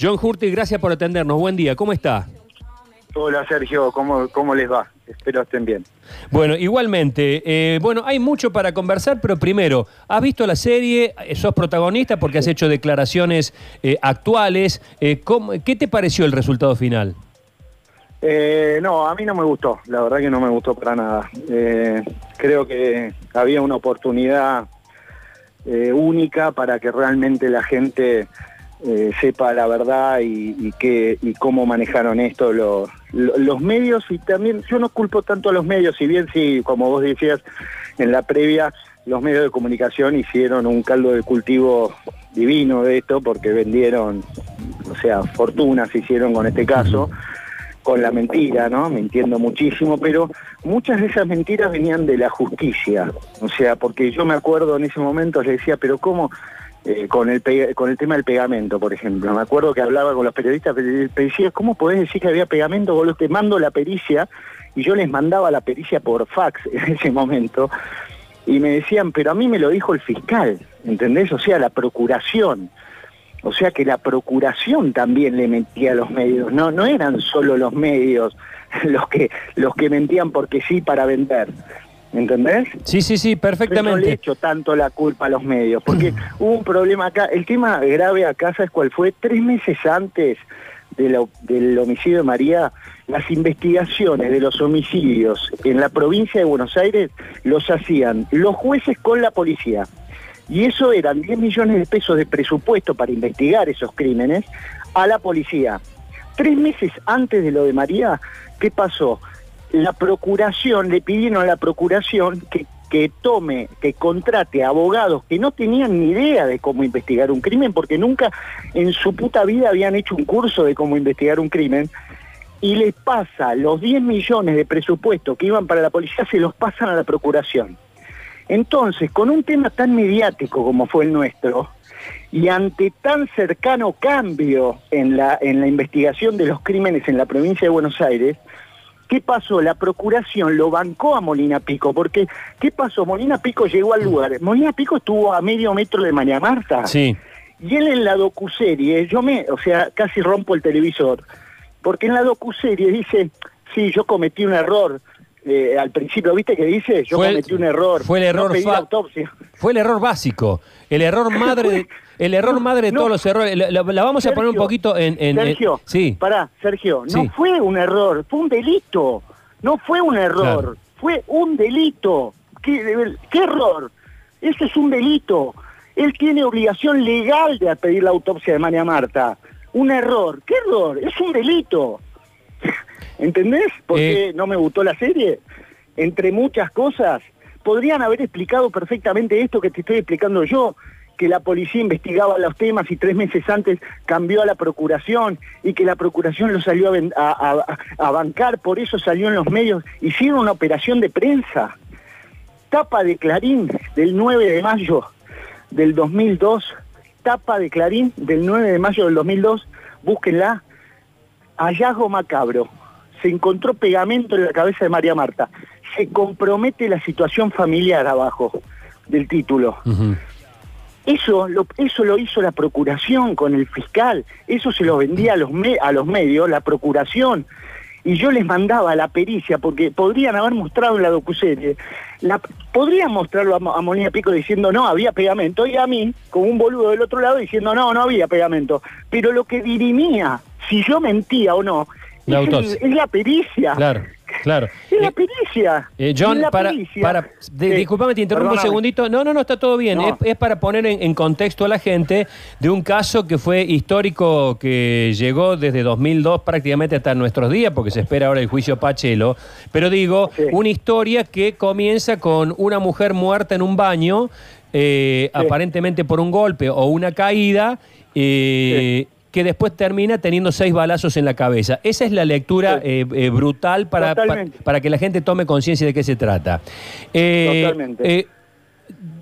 John Hurtig, gracias por atendernos. Buen día, ¿cómo está? Hola Sergio, ¿cómo, cómo les va? Espero estén bien. Bueno, igualmente, eh, bueno, hay mucho para conversar, pero primero, ¿has visto la serie? ¿Sos protagonista porque has hecho declaraciones eh, actuales? Eh, ¿cómo- ¿Qué te pareció el resultado final? No, a mí no me gustó, la verdad que no me gustó para nada. Creo que había una oportunidad única para que realmente la gente eh, sepa la verdad y, qué- y cómo manejaron esto lo- lo- los medios y también yo no culpo tanto a los medios, si bien sí, como vos decías en la previa, los medios de comunicación hicieron un caldo de cultivo divino de esto porque vendieron, o sea, fortunas hicieron con este caso con la mentira, ¿no? Mintiendo muchísimo, pero muchas de esas mentiras venían de la justicia. O sea, porque yo me acuerdo en ese momento, le decía, pero ¿cómo? Eh, con, el con el tema del pegamento, por ejemplo. Me acuerdo que hablaba con los periodistas, decía, ¿cómo podés decir que había pegamento? Vos te mando la pericia, y yo les mandaba la pericia por fax en ese momento, y me decían, pero a mí me lo dijo el fiscal, ¿entendés? O sea, la procuración. O sea que la procuración también le mentía a los medios, no, no eran solo los medios los que, los que mentían porque sí para vender. ¿Entendés? Sí, sí, sí, Yo no le perfectamente. echo tanto la culpa a los medios, porque hubo un problema acá. El tema grave acá, ¿sabes cuál fue? Tres meses antes de la- del homicidio de María, las investigaciones de los homicidios en la provincia de Buenos Aires los hacían los jueces con la policía. Y eso eran 10 millones de pesos de presupuesto para investigar esos crímenes a la policía. Tres meses antes de lo de María, ¿qué pasó? La procuración, le pidieron a la procuración que, que tome, que contrate abogados que no tenían ni idea de cómo investigar un crimen, porque nunca en su puta vida habían hecho un curso de cómo investigar un crimen, y les pasa los 10 millones de presupuesto que iban para la policía, se los pasan a la procuración. Entonces, con un tema tan mediático como fue el nuestro, y ante tan cercano cambio en la, en la investigación de los crímenes en la provincia de Buenos Aires, ¿qué pasó? La procuración lo bancó a Molina Pico, porque ¿qué pasó? Molina Pico llegó al lugar. Molina Pico estuvo a medio metro de María Marta. Sí. Y él en la docuserie, yo me, o sea, casi rompo el televisor, porque en la docuserie dice, sí, yo cometí un error. Eh, al principio, ¿viste que dice? Yo Fue el- cometí un error. fue el error No. Fue el error básico, el error madre, de- el error No, madre de no. todos los errores. La, la- la vamos a poner un poquito en... en- en- Sergio, sí. pará, Sergio, no Sí. fue un error, fue un delito. No fue un error, Claro. fue un delito. ¿Qué, ¿Qué error? Ese es un delito. Él tiene obligación legal de pedir la autopsia de María Marta. Un error. ¿Qué error? Es un delito. ¿Entendés? ¿Por Eh. qué no me gustó la serie? Entre muchas cosas, podrían haber explicado perfectamente esto que te estoy explicando yo, que la policía investigaba los temas y tres meses antes cambió a la procuración y que la procuración lo salió a, bancar, por eso salió en los medios, hicieron una operación de prensa. Tapa de Clarín del 9 de mayo del 2002, tapa de Clarín del 9 de mayo del 2002, búsquenla, hallazgo macabro. Se encontró pegamento en la cabeza de María Marta. Se compromete la situación familiar abajo del título. Eso lo, eso lo hizo la procuración con el fiscal, eso se lo vendía a los, me- a los medios, la procuración. Y yo les mandaba la pericia, porque podrían haber mostrado en la docuserie, la, podrían mostrarlo a, a Molina Pico diciendo no, había pegamento, y a mí, con un boludo del otro lado, diciendo no, no había pegamento. Pero lo que dirimía si yo mentía o no, La es, el- es la pericia. Claro, claro. Es la Eh, pericia. Eh, John, la para, pericia. para de- Sí. disculpame, te interrumpo un segundito. No, no, no, está todo bien. No. Es, es para poner en, en contexto a la gente de un caso que fue histórico, que llegó desde 2002 prácticamente hasta nuestros días, porque se espera ahora el juicio Pachelo. Pero digo, Sí. una historia que comienza con una mujer muerta en un baño, eh, Sí. aparentemente por un golpe o una caída. eh, Que después termina teniendo seis balazos en la cabeza. Esa es la lectura Sí. eh, eh, brutal para, para que la gente tome conciencia de qué se trata. Eh, Totalmente.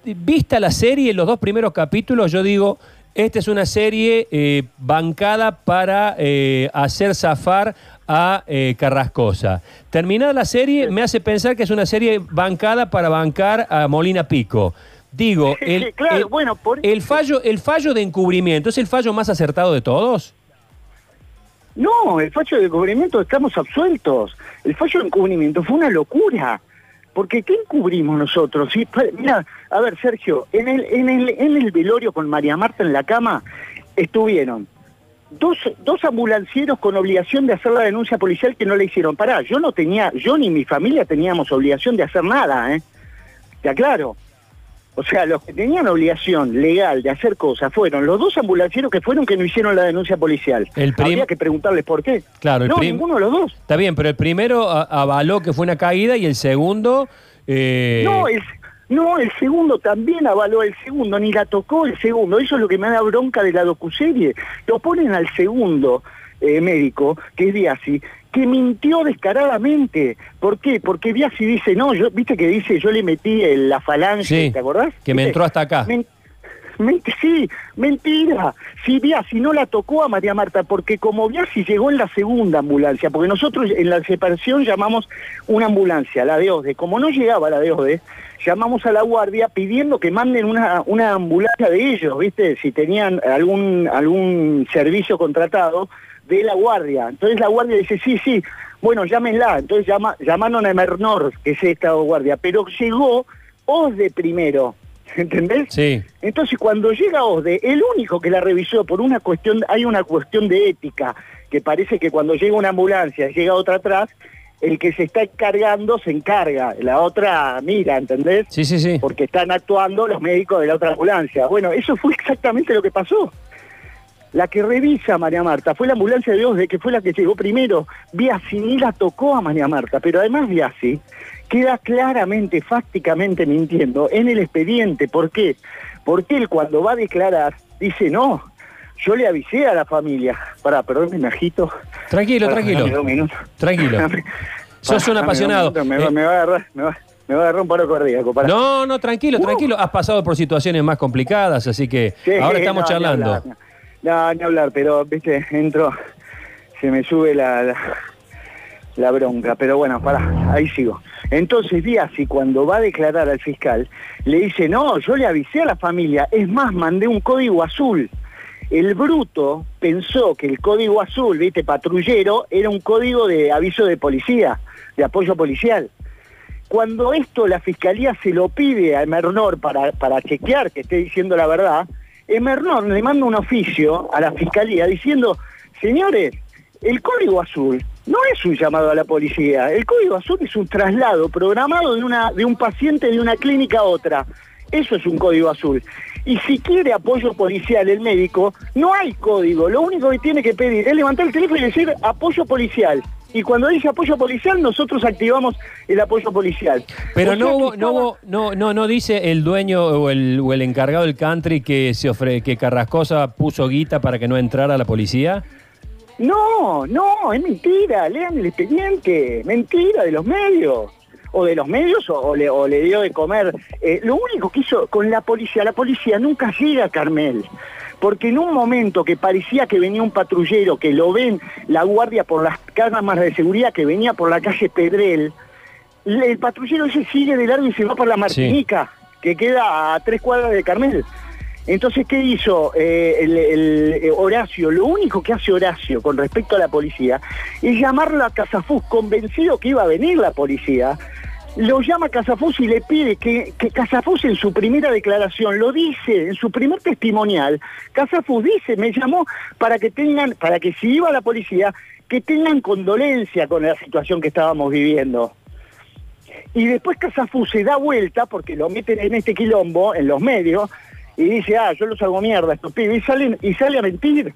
vista la serie, los dos primeros capítulos, yo digo, esta es una serie eh, bancada para eh, hacer zafar a eh, Carrascosa. Terminada la serie, me hace pensar que es una serie bancada para bancar a Molina Pico. Digo, el, claro, el- bueno, por- el fallo, el fallo de encubrimiento, ¿es el fallo más acertado de todos? No, el fallo de encubrimiento estamos absueltos. El fallo de encubrimiento fue una locura. Porque ¿qué encubrimos nosotros? Pa- Mira, a ver, Sergio, en el, en, el, en el velorio con María Marta en la cama estuvieron dos, dos ambulancieros con obligación de hacer la denuncia policial que no le hicieron. Pará, yo no tenía, yo ni mi familia teníamos obligación de hacer nada, ¿eh? Te aclaro. O sea, los que tenían obligación legal de hacer cosas fueron los dos ambulancieros que fueron que no hicieron la denuncia policial. El prim- Habría que preguntarles por qué. Claro, el no, prim- ninguno de los dos. Está bien, pero el primero avaló que fue una caída y el segundo... eh, No, el, no, el segundo también avaló el segundo, ni la tocó el segundo. Eso es lo que me da bronca de la docuserie. Lo ponen al segundo eh, médico, que es Biasi, que mintió descaradamente. ¿Por qué? Porque Biasi dice, no, yo, viste que dice, yo le metí el- la falange, Sí, ¿te acordás? que me entró hasta acá. Sí, mentira. Si Biasi no la tocó a María Marta, porque como Biasi llegó en la segunda ambulancia, porque nosotros en la separación llamamos una ambulancia, la de OSDE. Como no llegaba la de OSDE, llamamos a la guardia pidiendo que manden una, una ambulancia de ellos, ¿viste? Si tenían algún, algún servicio contratado de la guardia. Entonces la guardia dice, sí, sí, bueno, llámenla. Entonces llama, llamaron a Mernor, que es esta guardia, pero llegó OSDE primero, ¿entendés? Sí. Entonces, cuando llega OSDE, el único que la revisó por una cuestión, hay una cuestión de ética, que parece que cuando llega una ambulancia, llega otra atrás, el que se está encargando se encarga, la otra mira, ¿entendés? Sí, sí, sí. Porque están actuando los médicos de la otra ambulancia. Bueno, eso fue exactamente lo que pasó. La que revisa a María Marta fue la ambulancia de OSDE, que fue la que llegó primero. Biasi ni la tocó a María Marta, pero además Biasi queda claramente, fácticamente mintiendo en el expediente. ¿Por qué? Porque él cuando va a declarar dice, no, yo le avisé a la familia. Pará, perdón, me agito. Tranquilo, Pará, tranquilo. dame. Tranquilo. Dame- Sos un apasionado. Eh, me va a agarrar, me va, me va a agarrar un paro cardíaco. No, no, tranquilo, Uh. tranquilo. Has pasado por situaciones más complicadas, así que Sí, ahora estamos no, charlando. No, ni hablar, pero, viste, entro, se me sube la, la, bronca, pero bueno, pará, ahí sigo. Entonces Biasi, cuando va a declarar al fiscal, le dice, no, yo le avisé a la familia, es más, mandé un código azul. El bruto pensó que el código azul, viste, patrullero, era un código de aviso de policía, de apoyo policial. Cuando esto la fiscalía se lo pide a Emernor para, para chequear que esté diciendo la verdad, Emernor le manda un oficio a la fiscalía diciendo, señores, el código azul no es un llamado a la policía, el código azul es un traslado programado de, una, de un paciente de una clínica a otra. Eso es un código azul. Y si quiere apoyo policial el médico, no hay código. Lo único que tiene que pedir es levantar el teléfono y decir apoyo policial. Y cuando dice apoyo policial, nosotros activamos el apoyo policial. Pero O sea no no, hubo- no, no, no dice el dueño o el, o el encargado del country que se ofre, que Carrascosa puso guita para que no entrara la policía. No, no, es mentira, lean el expediente, mentira de los medios. O de los medios o, o le, o le dio de comer. Eh, lo único que hizo con la policía, la policía nunca llega a Carmel. Porque en un momento que parecía que venía un patrullero, que lo ven la guardia por las cámaras de seguridad, que venía por la calle Pedrel, el patrullero ese sigue de largo y se va por la Martinica, que queda a tres cuadras de Carmel. Entonces, ¿qué hizo eh, el, el- eh, Horacio? Lo único que hace Horacio con respecto a la policía es llamarlo a Casafús, convencido que iba a venir la policía. Lo llama a Casafús y le pide que, que Casafús en su primera declaración lo dice, en su primer testimonial, Casafús dice, me llamó para que tengan, para que si iba la policía, que tengan condolencia con la situación que estábamos viviendo. Y después Casafú se da vuelta, porque lo meten en este quilombo, en los medios, y dice, ah, yo los hago mierda, estos pibes, y, salen, y sale a mentir,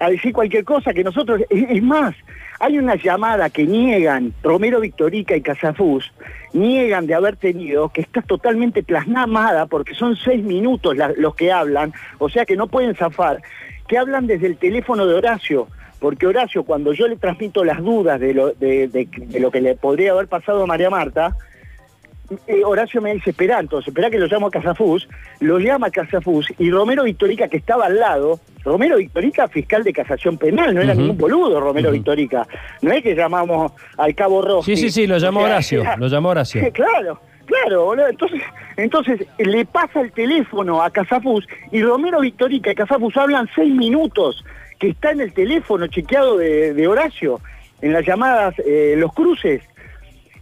a decir cualquier cosa que nosotros... Es, más, hay una llamada que niegan, Romero Victorica y Casafús, niegan de haber tenido, que está totalmente plasmada, porque son seis minutos los que hablan, o sea que no pueden zafar, que hablan desde el teléfono de Horacio, porque Horacio, cuando yo le transmito las dudas de lo, de lo que le podría haber pasado a María Marta, eh, Horacio me dice, espera, entonces, espera que lo llamo a Casafús, lo llama a Casafús y Romero Victorica, que estaba al lado, Romero Victorica, fiscal de casación penal, no era ningún boludo Romero. Victorica, no es que llamamos al cabo Rojo. Sí, sí, sí, lo llamó Horacio, lo llamó Horacio. Claro, claro, boludo. Entonces, entonces le pasa el teléfono a Casafús y Romero Victorica y Casafús hablan seis minutos que está en el teléfono chequeado de, Horacio, en las llamadas, eh, los cruces.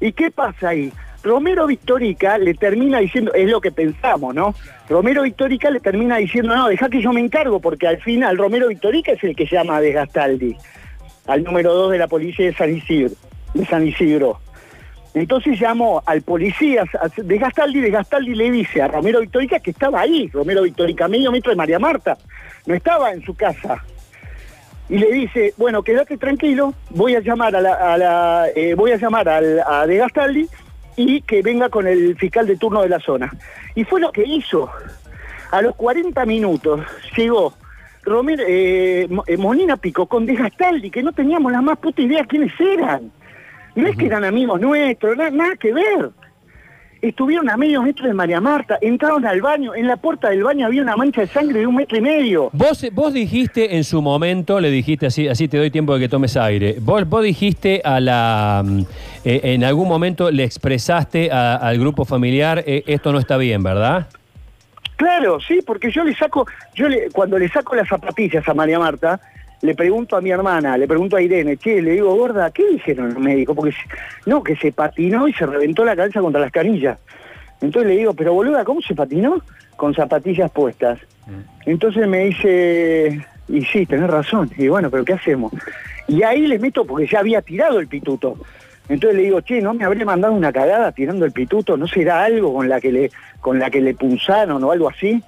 ¿Y qué pasa ahí? Romero Victorica le termina diciendo, es lo que pensamos, ¿no? Romero Victorica le termina diciendo, no, deja que yo me encargo, porque al final Romero Victorica es el que llama a Desgastaldi, al número 2 de la policía de San Isidro. De San Isidro. Entonces llamó al policía de Gastaldi, de le dice a Romero Victorica que estaba ahí, Romero Victorica, medio metro de María Marta, no estaba en su casa. Y le dice, bueno, quédate tranquilo, voy a llamar a la, eh, voy a llamar a y que venga con el fiscal de turno de la zona. Y fue lo que hizo. A los 40 minutos llegó Romero, eh, eh, Molina Pico con Desgastaldi, que no teníamos la más puta idea quiénes eran. No es que eran amigos nuestros, nada que ver. Estuvieron a medio metro de María Marta, entraron al baño, en la puerta del baño había una mancha de sangre de un metro y medio. Vos, vos dijiste en su momento, le dijiste así, así te doy tiempo de que tomes aire, vos, vos dijiste a la, mm, eh, en algún momento le expresaste al grupo familiar, eh, esto no está bien, ¿verdad? Claro, sí, porque yo le saco, yo le, cuando le saco las zapatillas a María Marta, le pregunto a mi hermana, le pregunto a Irene, che, le digo, gorda, ¿qué dijeron los médicos? Porque no, que se patinó y se reventó la cabeza contra las canillas. Entonces le digo, pero boluda, ¿cómo se patinó? Con zapatillas puestas. Mm. Entonces me dice, y sí, tenés razón. Y bueno, pero ¿qué hacemos? Y ahí le meto, porque ya había tirado el pituto. Entonces le digo, che, ¿no me habré mandado una cagada tirando el pituto? ¿No será algo con la que le, con la que le punzaron o algo así?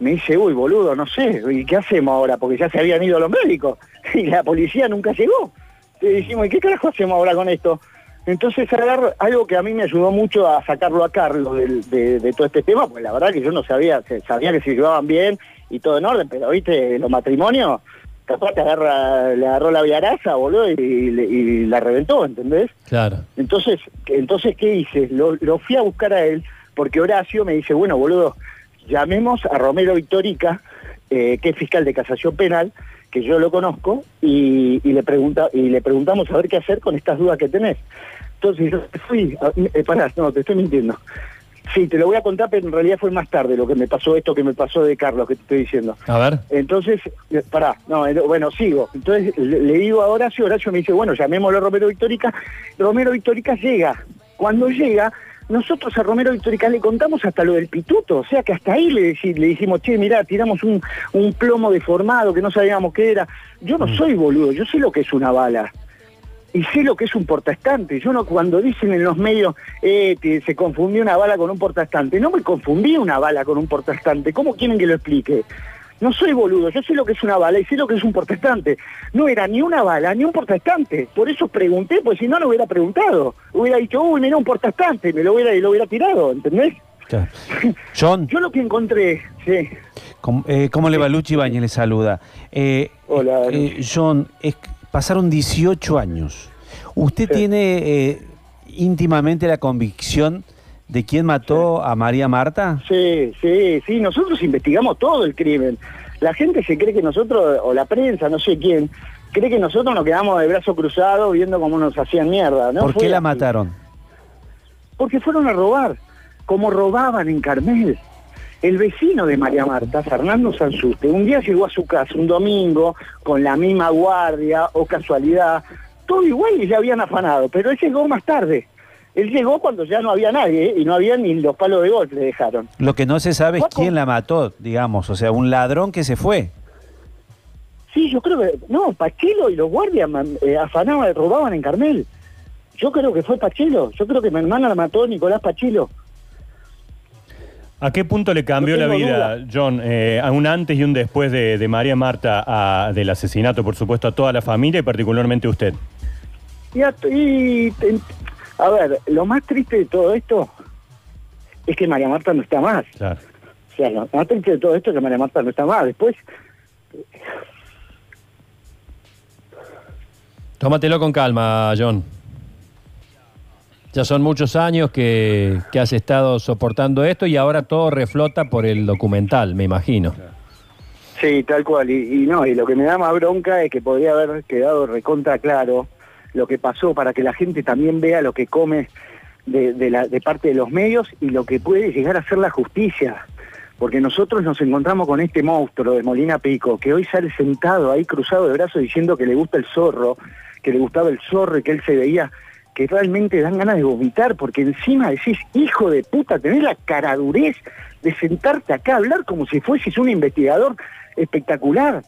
Me dice, uy, boludo, no sé, ¿y qué hacemos ahora? Porque ya se habían ido los médicos y la policía nunca llegó. Y dijimos, ¿y qué carajo hacemos ahora con esto? Entonces agarro algo que a mí me ayudó mucho a sacarlo a Carlos de, todo este tema, pues la verdad que yo no sabía, sabía que se llevaban bien y todo en orden, pero viste, los matrimonios, capaz te agarra, le agarró la viaraza, boludo, y, la reventó, ¿entendés? Claro. Entonces, entonces ¿qué hice? Lo, lo fui a buscar a él, porque Horacio me dice, bueno, boludo, llamemos a Romero Victorica, eh, que es fiscal de casación penal, que yo lo conozco, y, le pregunta, y le preguntamos a ver qué hacer con estas dudas que tenés. Entonces yo fui, eh, pará, no, te estoy mintiendo. Sí, te lo voy a contar, pero en realidad fue más tarde lo que me pasó esto que me pasó de Carlos, que te estoy diciendo. A ver. Entonces, eh, pará, no, bueno, sigo. Entonces le, digo a Horacio, Horacio me dice, bueno, llamémoslo a Romero Victorica. Romero Victorica llega. Cuando llega, nosotros a Romero Victorica le contamos hasta lo del pituto, o sea que hasta ahí le, le dijimos, che, mirá, tiramos un, plomo deformado que no sabíamos qué era. Yo no mm. soy boludo, yo sé lo que es una bala. Y sé lo que es un portastante. Yo no, cuando dicen en los medios eh, que se confundió una bala con un portastante, no me confundí una bala con un portastante. ¿Cómo quieren que lo explique? No soy boludo, yo sé lo que es una bala y sé lo que es un protestante. No era ni una bala ni un protestante. Por eso pregunté, pues si no, lo hubiera preguntado. Hubiera dicho, uy, mira un protestante, me lo hubiera, y lo hubiera tirado, ¿entendés? John. Yo lo que encontré, sí. ¿Cómo, eh, le va Luchi Bañez? Le saluda. Eh, Hola. Eh, John, pasaron 18 años. ¿Usted tiene íntimamente la convicción de quién mató a María Marta? Sí, sí, sí, nosotros investigamos todo el crimen. La gente se cree que nosotros, o la prensa, no sé quién, cree que nosotros nos quedamos de brazo cruzado viendo cómo nos hacían mierda. ¿no? ¿Por qué la mataron? Porque fueron a robar, como robaban en Carmel. El vecino de María Marta, Fernando Sansuste, un día llegó a su casa, un domingo, con la misma guardia o casualidad, todo igual y le habían afanado, pero él llegó más tarde. Él llegó cuando ya no había nadie y no había ni los palos de golf le dejaron. Lo que no se sabe es quién la mató, digamos, o sea, un ladrón que se fue. Sí, yo creo que, no, Pachelo y los guardias eh, afanaban, robaban en Carmel. Yo creo que fue Pachelo, yo creo que mi hermana la mató Nicolás Pachelo. ¿A qué punto le cambió la vida, John, eh, a un antes y un después de, María Marta, del asesinato, por supuesto, a toda la familia y particularmente usted? Y, y a ver, lo más triste de todo esto es que María Marta no está más. Claro. O sea, lo más triste de todo esto es que María Marta no está más. Después... Tómatelo con calma, John. Ya son muchos años que, has estado soportando esto y ahora todo reflota por el documental, me imagino. Sí, tal cual. Y, y, no, y lo que me da más bronca es que podría haber quedado recontra claro lo que pasó, para que la gente también vea lo que come de, parte de los medios y lo que puede llegar a ser la justicia. porque nosotros nos encontramos con este monstruo de Molina Pico, que hoy sale sentado ahí cruzado de brazos diciendo que le gusta el zorro, que le gustaba el zorro y que él se veía que realmente dan ganas de vomitar, porque encima decís, hijo de puta, tenés la caradurez de sentarte acá a hablar como si fueses un investigador espectacular.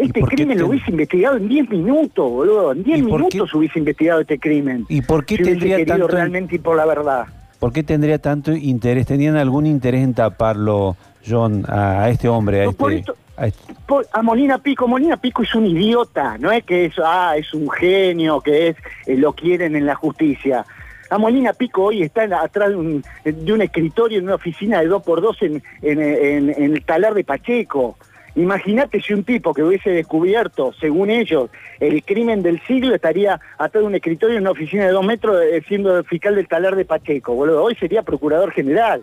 Este crimen lo hubiese investigado en 10 minutos, boludo. En 10 minutos hubiese investigado este crimen. ¿Y por qué tendría tanto... realmente ir por la verdad? ¿Por qué tendría tanto interés? ¿Tenían algún interés en taparlo, John, a, este hombre, a este... este? a, Molina Pico, Molina Pico es un idiota, no es que es, ah, es un genio, que es, eh, lo quieren en la justicia. A Molina Pico hoy está atrás de un, de un, escritorio en una oficina de dos por dos en, en el talar de Pacheco. Imagínate si un tipo que hubiese descubierto, según ellos, el crimen del siglo estaría atrás de un escritorio en una oficina de dos metros eh, siendo fiscal del talar de Pacheco, boludo. Hoy sería procurador general,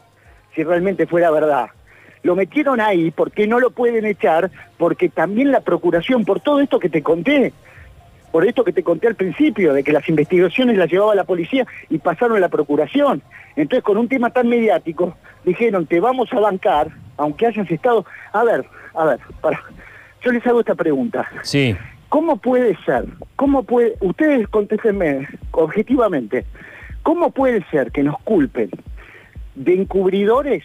si realmente fuera verdad. Lo metieron ahí porque no lo pueden echar, porque también la procuración, por todo esto que te conté, por esto que te conté al principio, de que las investigaciones las llevaba la policía y pasaron a la procuración. Entonces, con un tema tan mediático, dijeron, te vamos a bancar, aunque hayas estado... A ver, a ver, para. Yo les hago esta pregunta. Sí. ¿Cómo puede ser? ¿Cómo puede, ustedes contéstenme objetivamente, ¿cómo puede ser que nos culpen de encubridores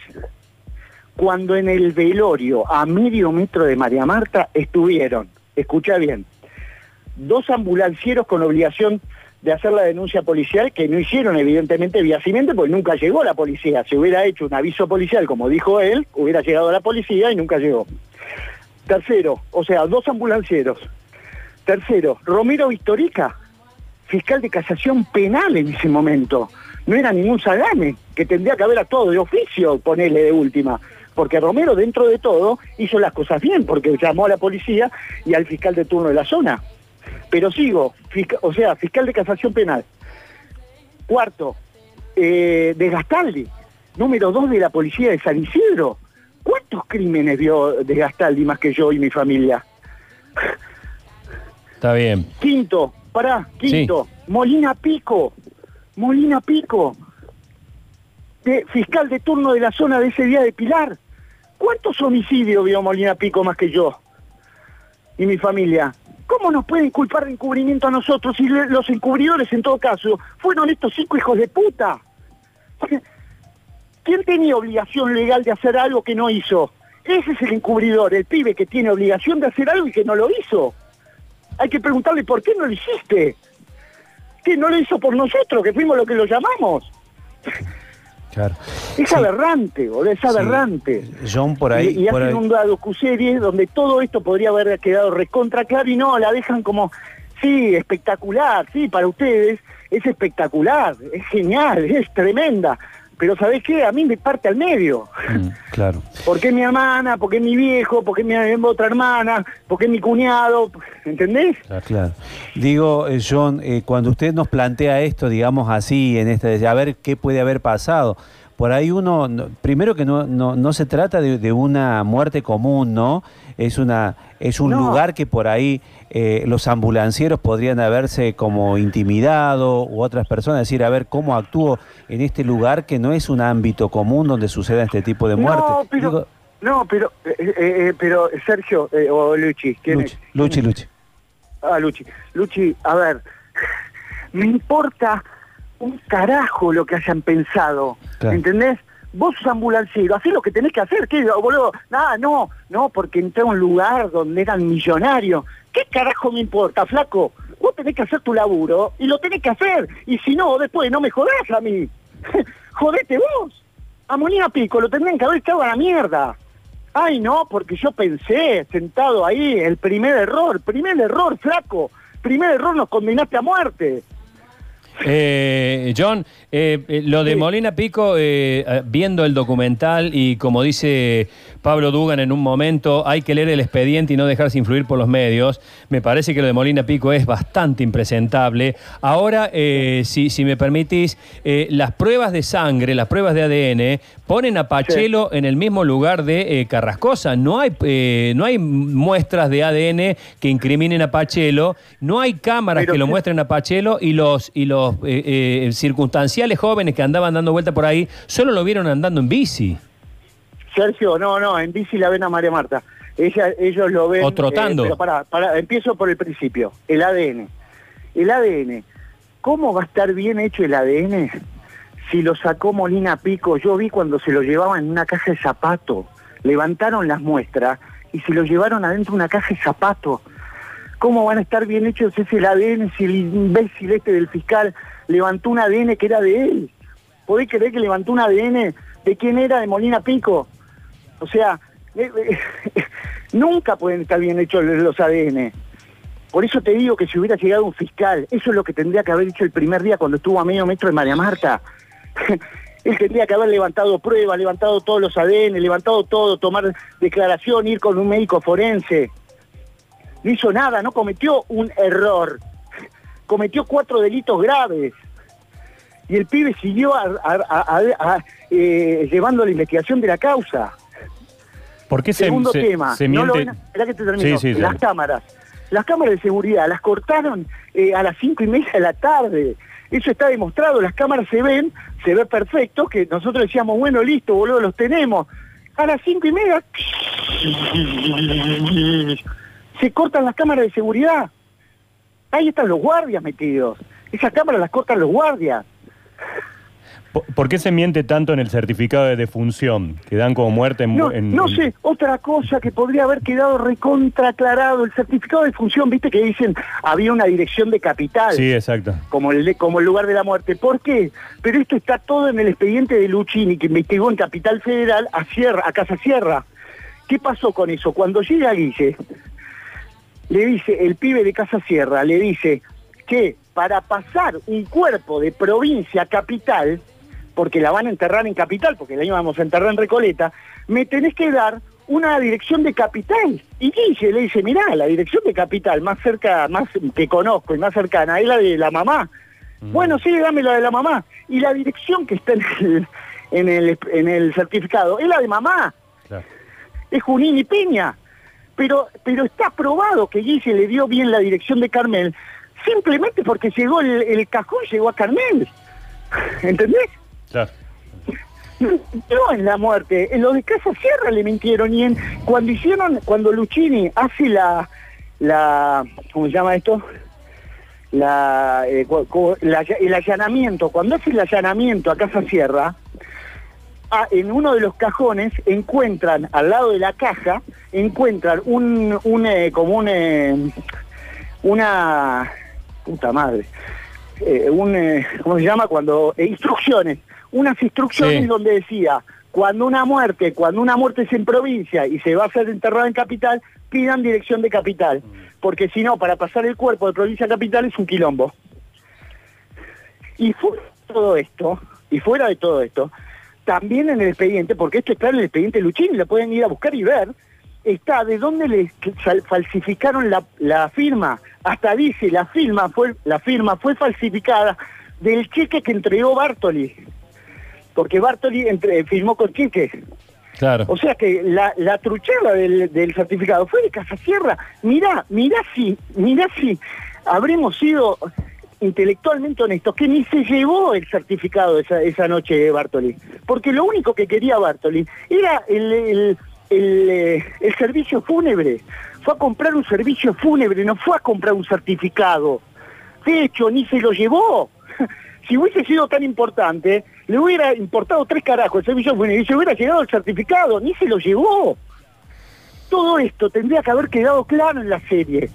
cuando en el velorio a medio metro de María Marta estuvieron, escucha bien, dos ambulancieros con obligación de hacer la denuncia policial que no hicieron evidentemente viacimente porque nunca llegó la policía. Si hubiera hecho un aviso policial, como dijo él, hubiera llegado la policía y nunca llegó. Tercero, o sea, dos ambulancieros. Tercero, Romero Vistorica, fiscal de casación penal en ese momento. No era ningún salame, que tendría que haber a todo de oficio, ponerle de última. Porque Romero, dentro de todo, hizo las cosas bien, porque llamó a la policía y al fiscal de turno de la zona. Pero sigo, o sea, fiscal de casación penal. Cuarto, eh, de Gastaldi, número dos de la policía de San Isidro. ¿Cuántos crímenes vio de Gastaldi más que yo y mi familia? Está bien. Quinto, pará, quinto, Molina Pico, Molina Pico, de, fiscal de turno de la zona de ese día de Pilar. ¿Cuántos homicidios vio Molina Pico más que yo y mi familia? ¿Cómo nos pueden culpar de encubrimiento a nosotros si los encubridores en todo caso fueron estos cinco hijos de puta? ¿Quién tenía obligación legal de hacer algo que no hizo? Ese es el encubridor, el pibe que tiene obligación de hacer algo y que no lo hizo. Hay que preguntarle por qué no lo hiciste. ¿Qué no lo hizo por nosotros, que fuimos los que lo llamamos? Claro. Es aberrante, boludo, es aberrante. John, por ahí. Y, hacen un docuserie donde todo esto podría haber quedado recontra claro y no, la dejan como, sí, espectacular, sí, para ustedes es espectacular, es genial, es tremenda pero ¿sabés qué? A mí me parte al medio. Mm, claro. Porque mi hermana, porque mi viejo, porque mi otra hermana, porque mi cuñado, ¿entendés? Ah, claro. Digo, eh, John, eh, cuando usted nos plantea esto, digamos así, en este, a ver qué puede haber pasado, por ahí uno, primero que no, no, se trata de, una muerte común, ¿no? Es, una, es un lugar que por ahí eh, los ambulancieros podrían haberse como intimidado u otras personas, decir, a ver cómo actúo en este lugar que no es un ámbito común donde suceda este tipo de muerte. No, pero, no, pero, eh, eh, pero Sergio o Luchi, ¿quién Luchi, Luchi, Luchi. Ah, Luchi. Luchi, a ver, me importa un carajo lo que hayan pensado, ¿entendés? Vos sos ambulanciero, hacés lo que tenés que hacer, ¿qué, boludo? Nada, no, no, porque entré a un lugar donde eran millonarios. ¿Qué carajo me importa, flaco? Vos tenés que hacer tu laburo y lo tenés que hacer. Y si no, después no me jodás a mí. Jodete vos. A Pico lo tendrían que haber echado a la mierda. Ay, no, porque yo pensé, sentado ahí, el primer error, primer error, flaco. Primer error nos condenaste a muerte. Eh, John, eh, eh, lo de Molina Pico, viendo el documental y como dice Pablo Dugan en un momento, hay que leer el expediente y no dejarse influir por los medios. Me parece que lo de Molina Pico es bastante impresentable. Ahora, si, si, me permitís, las pruebas de sangre, las pruebas de ADN, ponen a Pachelo en el mismo lugar de Carrascosa. No hay, no hay muestras de ADN que incriminen a Pachelo, no hay cámaras que lo muestren a Pachelo y los, y los eh, eh, circunstanciales jóvenes que andaban dando vuelta por ahí, solo lo vieron andando en bici. Sergio, no, no, en bici la ven a María Marta. Ella, ellos lo ven... O trotando. eh, pero pará, pará, empiezo por el principio, el ADN. El ADN. ¿Cómo va a estar bien hecho el ADN si lo sacó Molina Pico? Yo vi cuando se lo llevaban en una caja de zapato. Levantaron las muestras y se lo llevaron adentro de una caja de zapato. ¿Cómo van a estar bien hechos ese el ADN si el imbécil este del fiscal levantó un ADN que era de él? ¿Podés creer que levantó un ADN de quién era de Molina Pico? O sea, eh, eh, nunca pueden estar bien hechos los ADN. Por eso te digo que si hubiera llegado un fiscal, eso es lo que tendría que haber hecho el primer día cuando estuvo a medio metro de María Marta. Él tendría que haber levantado pruebas, levantado todos los ADN, levantado todo, tomar declaración, ir con un médico forense. No hizo nada, no cometió un error. Cometió cuatro delitos graves. Y el pibe siguió a- eh, llevando la investigación de la causa. ¿Por qué se, Segundo se- tema, se no lo ven, esperá que te termino. Sí, sí, las cámaras. Las cámaras de seguridad las cortaron eh, a las cinco y media de la tarde. Eso está demostrado, las cámaras se ven, se ve perfecto, que nosotros decíamos, bueno, listo, boludo, los tenemos. A las cinco y media se cortan las cámaras de seguridad. Ahí están los guardias metidos. Esas cámaras las cortan los guardias. ¿Por, qué se miente tanto en el certificado de defunción? Que dan como muerte en... No, en- no en- sé, otra cosa que podría haber quedado recontra aclarado, el certificado de función, viste que dicen había una dirección de capital, Sí, exacto. como, el, de- como el lugar de la muerte. ¿Por qué? Pero esto está todo en el expediente de Luchini, que investigó en Capital Federal a, Sierra, a Casa Sierra. ¿Qué pasó con eso? Cuando llega Guille, le dice, el pibe de Casa Sierra, le dice que para pasar un cuerpo de provincia a capital, porque la van a enterrar en capital, porque la íbamos a enterrar en Recoleta, me tenés que dar una dirección de capital. Y Guille le dice, mirá, la dirección de capital más cerca, más que conozco y más cercana, es la de la mamá. Bueno, sí, dame la de la mamá. Y la dirección que está en el, en el, en el certificado es la de mamá Claro. es Junín y. Pero, pero está probado que Guille le dio bien la dirección de Carmel, simplemente porque llegó el, el cajón, llegó a Carmel. ¿Entendés? No en la muerte, en lo de Casa Sierra le mintieron y en cuando hicieron, cuando Luchini hace la, la, ¿cómo se llama esto? La, eh, el allanamiento, cuando hace el allanamiento a Casa Sierra, en uno de los cajones encuentran, al lado de la caja, encuentran un, un eh, como un, eh, una, puta madre, eh, un, eh, ¿cómo se llama? Cuando, eh, instrucciones, unas instrucciones Sí. donde decía, cuando una muerte, cuando una muerte es en provincia y se va a ser enterrada en capital, pidan dirección de capital, porque si no, para pasar el cuerpo de provincia a capital es un quilombo. Y fuera de todo esto, y fuera de todo esto, también en el expediente, porque esto está en el expediente Luchini, lo pueden ir a buscar y ver, está de dónde le falsificaron la, la firma. Hasta dice, la firma, fue, la firma fue falsificada del cheque que entregó Bartoli. Porque Bartoli entre- firmó con cheque. Claro. O sea que la, la truchada del, del certificado fue de Casa Sierra. Mirá, mirá si, mirá si habremos sido intelectualmente honestos, que ni se llevó el certificado esa, esa noche de Bartoli. Porque lo único que quería Bartoli era el, el, el, eh, el servicio fúnebre. Fue a comprar un servicio fúnebre, no fue a comprar un certificado. De hecho, ni se lo llevó. Si hubiese sido tan importante, le hubiera importado tres carajos el servicio fúnebre y se hubiera llegado el certificado, ni se lo llevó. Todo esto tendría que haber quedado claro en la serie,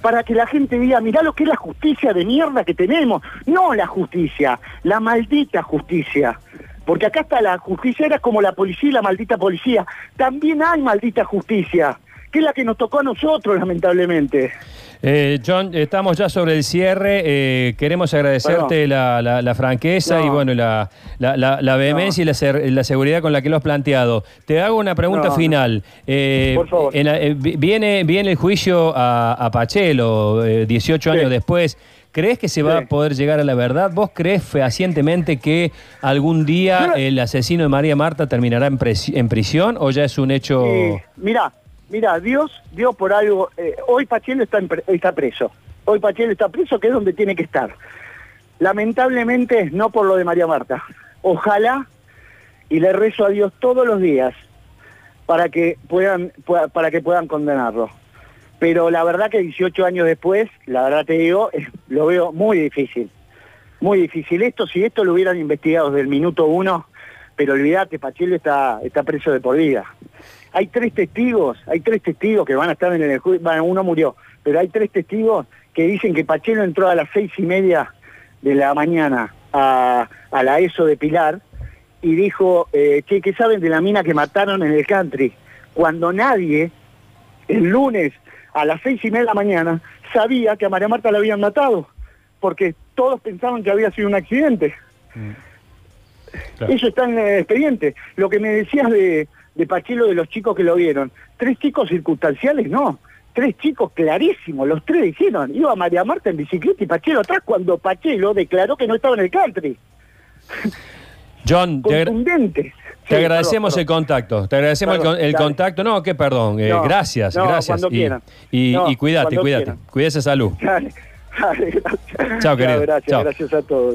para que la gente diga, mirá lo que es la justicia de mierda que tenemos. No la justicia, la maldita justicia. Porque acá está la justicia, era como la policía y la maldita policía. También hay maldita justicia, que es la que nos tocó a nosotros, lamentablemente. Eh, John, estamos ya sobre el cierre. eh, queremos agradecerte la, la- la franqueza No. y bueno la, la- vehemencia y la, ser- la seguridad con la que lo has planteado. Te hago una pregunta No, final. Eh, Por favor. en viene, viene el juicio a, a Pachelo, eh, 18 Sí. años después. ¿Crees que se va Sí. a poder llegar a la verdad? ¿Vos crees fehacientemente que algún día el asesino de María Marta terminará en, prisión o ya es un hecho... Eh, mirá, mirá, Dios dio por algo. eh, hoy Pachelo está, está preso. Hoy Pachelo está preso, que es donde tiene que estar. Lamentablemente, no por lo de María Marta. Ojalá, y le rezo a Dios todos los días, para que puedan pueda- para que puedan condenarlo. Pero la verdad que 18 años después, la verdad te digo, lo veo muy difícil. Muy difícil. Esto, si esto lo hubieran investigado desde el minuto uno, pero olvídate, Pachelo está, está preso de por vida. Hay tres testigos, hay tres testigos que van a estar en el juicio, bueno, uno murió, pero hay tres testigos que dicen que Pachelo entró a las seis y media de la mañana a, a la ESO de Pilar y dijo, eh, che, ¿qué saben de la mina que mataron en el country? Cuando nadie, el lunes a las seis y media de la mañana, sabía que a María Marta la habían matado, porque todos pensaban que había sido un accidente. Claro. Eso está en el expediente. Lo que me decías de, de Pachelo, de los chicos que lo vieron, tres chicos circunstanciales, no. Tres chicos clarísimos, los tres dijeron, iba María Marta en bicicleta y Pachelo atrás cuando Pachelo declaró que no estaba en el country. John, te, agra- Contundente. te Sí, agradecemos perdón, el contacto. Te agradecemos el Perdón, el, dale. contacto. No, que perdón. eh, No, gracias, no, gracias. cuando y, quieran. y, No, y cuídate, cuídate. Cuídese salud. Dale, dale, gracias. Chao, querido. Gracias, Chao. gracias a todos.